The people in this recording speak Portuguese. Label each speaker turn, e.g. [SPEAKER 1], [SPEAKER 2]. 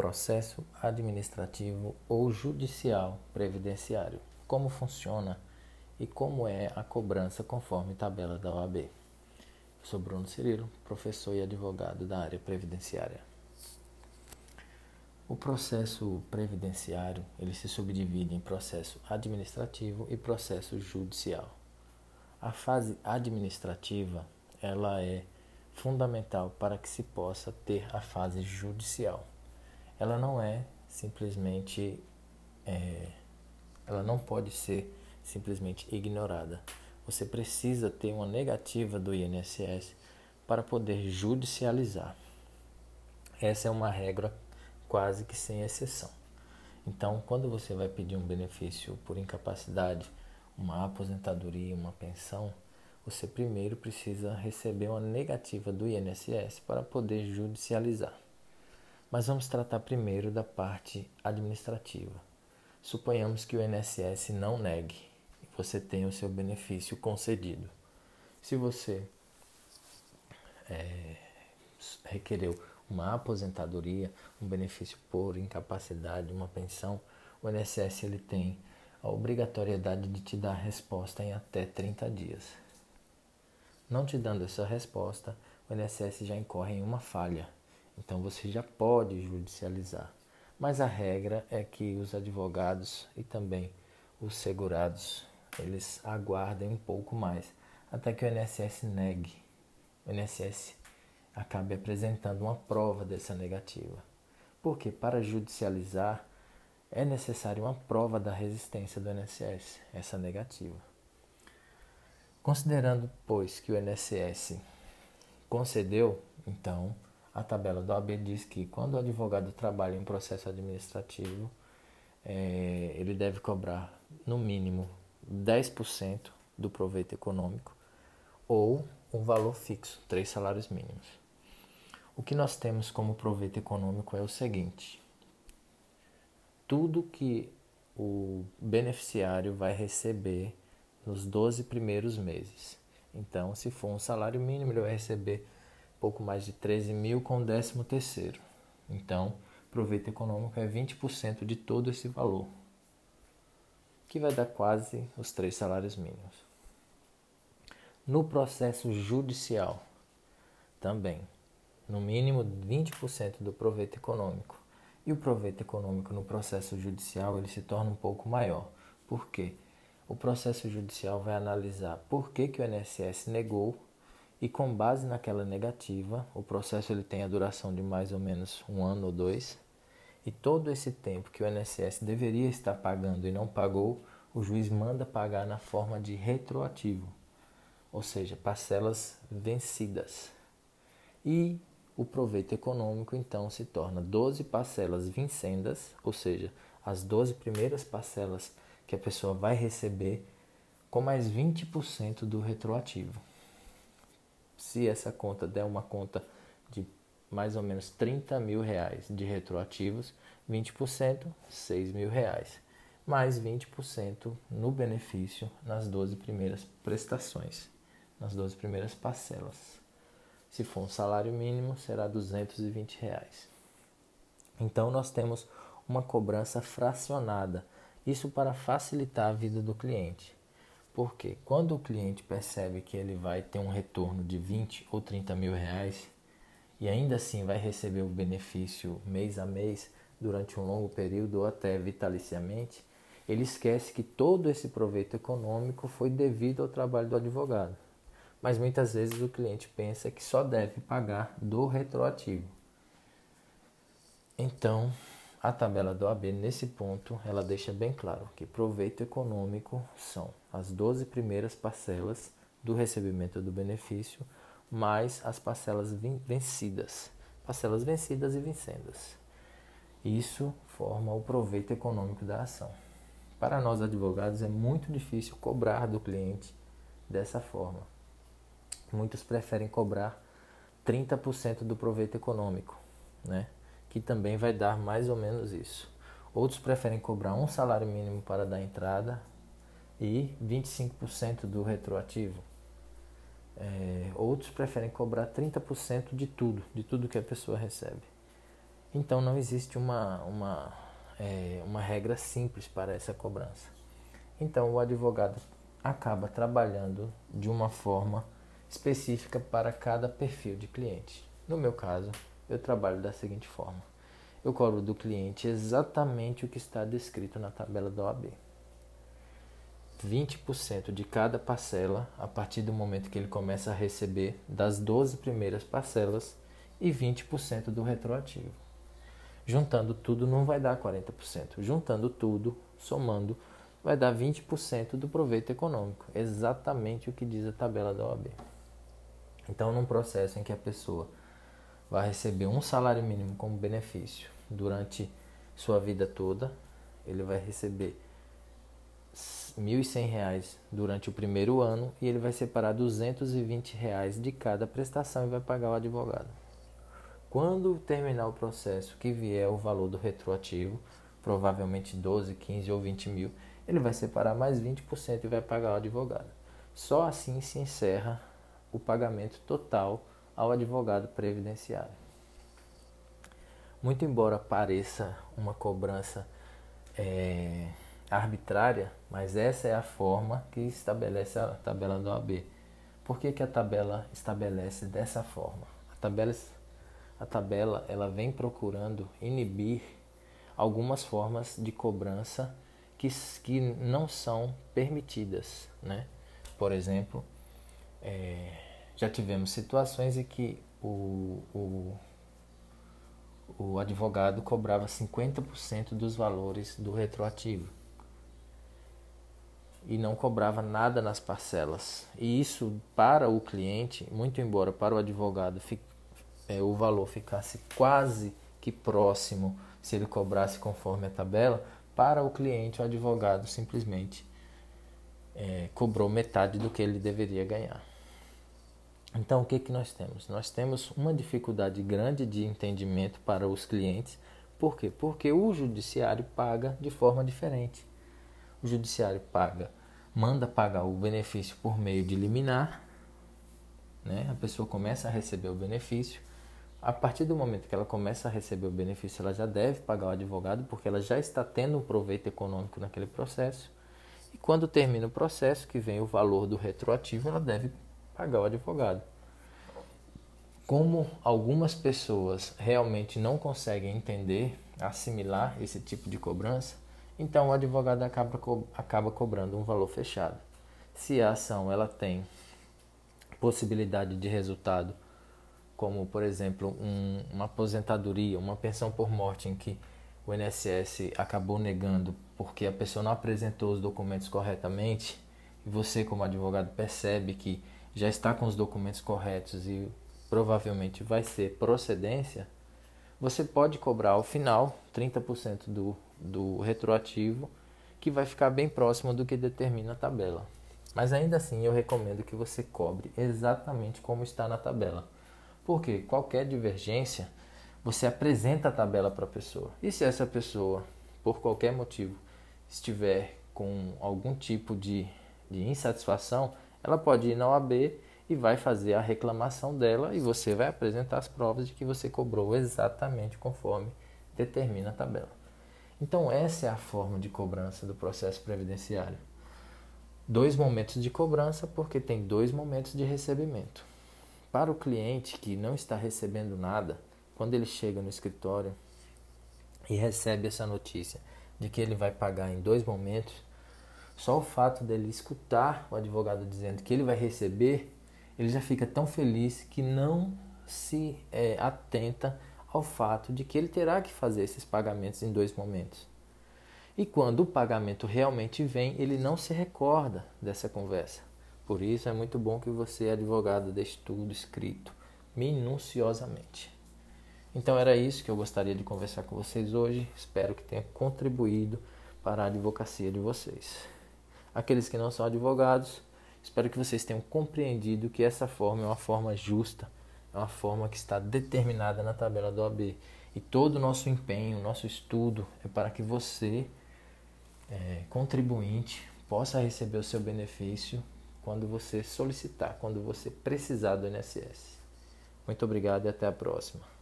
[SPEAKER 1] processo administrativo ou judicial previdenciário. Como funciona e como é a cobrança conforme tabela da OAB. Eu sou Bruno Cirilo, professor e advogado da área previdenciária. O processo previdenciário, ele se subdivide em processo administrativo e processo judicial. A fase administrativa, ela é fundamental para que se possa ter a fase judicial. Ela não é simplesmente, é, ela não pode ser simplesmente ignorada. Você precisa ter uma negativa do INSS para poder judicializar. Essa é uma regra quase que sem exceção. Então, quando você vai pedir um benefício por incapacidade, uma aposentadoria, uma pensão, você primeiro precisa receber uma negativa do INSS para poder judicializar. Mas vamos tratar primeiro da parte administrativa. Suponhamos que o INSS não negue e você tenha o seu benefício concedido. Se você é, requereu uma aposentadoria, um benefício por incapacidade, uma pensão, o INSS ele tem a obrigatoriedade de te dar resposta em até 30 dias. Não te dando essa resposta, o INSS já incorre em uma falha. Então você já pode judicializar. Mas a regra é que os advogados e também os segurados, eles aguardem um pouco mais até que o INSS negue. O INSS acabe apresentando uma prova dessa negativa. Porque para judicializar é necessário uma prova da resistência do INSS, essa negativa. Considerando, pois, que o INSS concedeu, então, a tabela do AB diz que quando o advogado trabalha em processo administrativo, é, ele deve cobrar, no mínimo, 10% do proveito econômico ou um valor fixo, três salários mínimos. O que nós temos como proveito econômico é o seguinte: tudo que o beneficiário vai receber nos 12 primeiros meses. Então, se for um salário mínimo, ele vai receber pouco mais de 13 mil com o décimo terceiro. Então, proveito econômico é 20% de todo esse valor, que vai dar quase os três salários mínimos. No processo judicial, também, no mínimo 20% do proveito econômico. E o proveito econômico no processo judicial ele se torna um pouco maior. Por quê? O processo judicial vai analisar por que, que o INSS negou e com base naquela negativa, o processo ele tem a duração de mais ou menos um ano ou dois. E todo esse tempo que o INSS deveria estar pagando e não pagou, o juiz manda pagar na forma de retroativo, ou seja, parcelas vencidas. E o proveito econômico então se torna 12 parcelas vincendas, ou seja, as 12 primeiras parcelas que a pessoa vai receber com mais 20% do retroativo. Se essa conta der uma conta de mais ou menos 30 mil reais de retroativos, 20%, 6 mil reais, mais 20% no benefício nas 12 primeiras prestações, nas 12 primeiras parcelas. Se for um salário mínimo, será 220 reais. Então nós temos uma cobrança fracionada isso para facilitar a vida do cliente. Porque quando o cliente percebe que ele vai ter um retorno de 20 ou 30 mil reais e ainda assim vai receber o benefício mês a mês durante um longo período ou até vitaliciamente, ele esquece que todo esse proveito econômico foi devido ao trabalho do advogado. Mas muitas vezes o cliente pensa que só deve pagar do retroativo. Então, a tabela do AB, nesse ponto, ela deixa bem claro que proveito econômico são as 12 primeiras parcelas do recebimento do benefício, mais as parcelas vencidas, parcelas vencidas e vincendas. Isso forma o proveito econômico da ação. Para nós advogados é muito difícil cobrar do cliente dessa forma. Muitos preferem cobrar 30% do proveito econômico, né? Que também vai dar mais ou menos isso. Outros preferem cobrar um salário mínimo para dar entrada e 25% do retroativo. É, outros preferem cobrar 30% de tudo, de tudo que a pessoa recebe. Então não existe uma, uma, é, uma regra simples para essa cobrança. Então o advogado acaba trabalhando de uma forma específica para cada perfil de cliente. No meu caso, eu trabalho da seguinte forma: eu cobro do cliente exatamente o que está descrito na tabela da OAB. 20% de cada parcela a partir do momento que ele começa a receber das 12 primeiras parcelas e 20% do retroativo. Juntando tudo não vai dar 40%. Juntando tudo, somando, vai dar 20% do proveito econômico. Exatamente o que diz a tabela da OAB. Então, num processo em que a pessoa vai receber um salário mínimo como benefício durante sua vida toda, ele vai receber R$ 1.100 durante o primeiro ano e ele vai separar 220 reais de cada prestação e vai pagar o advogado. Quando terminar o processo, que vier o valor do retroativo, provavelmente 12, 15 ou 20 mil, ele vai separar mais 20% e vai pagar o advogado. Só assim se encerra o pagamento total ao advogado previdenciário. Muito embora pareça uma cobrança é, arbitrária, mas essa é a forma que estabelece a tabela do OAB. Por que, que a tabela estabelece dessa forma? A tabela, a tabela ela vem procurando inibir algumas formas de cobrança que, que não são permitidas. Né? Por exemplo, é, já tivemos situações em que o, o, o advogado cobrava 50% dos valores do retroativo e não cobrava nada nas parcelas. E isso para o cliente, muito embora para o advogado é, o valor ficasse quase que próximo se ele cobrasse conforme a tabela, para o cliente o advogado simplesmente é, cobrou metade do que ele deveria ganhar. Então, o que, que nós temos? Nós temos uma dificuldade grande de entendimento para os clientes. Por quê? Porque o judiciário paga de forma diferente. O judiciário paga, manda pagar o benefício por meio de liminar, né? a pessoa começa a receber o benefício. A partir do momento que ela começa a receber o benefício, ela já deve pagar o advogado, porque ela já está tendo um proveito econômico naquele processo. E quando termina o processo, que vem o valor do retroativo, ela deve pagar o advogado. Como algumas pessoas realmente não conseguem entender, assimilar esse tipo de cobrança, então o advogado acaba, co acaba cobrando um valor fechado. Se a ação ela tem possibilidade de resultado, como por exemplo um, uma aposentadoria, uma pensão por morte em que o INSS acabou negando porque a pessoa não apresentou os documentos corretamente, e você como advogado percebe que já está com os documentos corretos e provavelmente vai ser procedência, você pode cobrar ao final 30% do, do retroativo, que vai ficar bem próximo do que determina a tabela. Mas ainda assim eu recomendo que você cobre exatamente como está na tabela. Porque qualquer divergência, você apresenta a tabela para a pessoa. E se essa pessoa, por qualquer motivo, estiver com algum tipo de, de insatisfação, ela pode ir na OAB e vai fazer a reclamação dela e você vai apresentar as provas de que você cobrou exatamente conforme determina a tabela. Então, essa é a forma de cobrança do processo previdenciário. Dois momentos de cobrança, porque tem dois momentos de recebimento. Para o cliente que não está recebendo nada, quando ele chega no escritório e recebe essa notícia de que ele vai pagar em dois momentos, só o fato dele escutar o advogado dizendo que ele vai receber, ele já fica tão feliz que não se é, atenta ao fato de que ele terá que fazer esses pagamentos em dois momentos. E quando o pagamento realmente vem, ele não se recorda dessa conversa. Por isso é muito bom que você, advogado, deixe tudo escrito minuciosamente. Então era isso que eu gostaria de conversar com vocês hoje. Espero que tenha contribuído para a advocacia de vocês aqueles que não são advogados. Espero que vocês tenham compreendido que essa forma é uma forma justa, é uma forma que está determinada na tabela do AB. E todo o nosso empenho, nosso estudo é para que você, é, contribuinte, possa receber o seu benefício quando você solicitar, quando você precisar do INSS. Muito obrigado e até a próxima.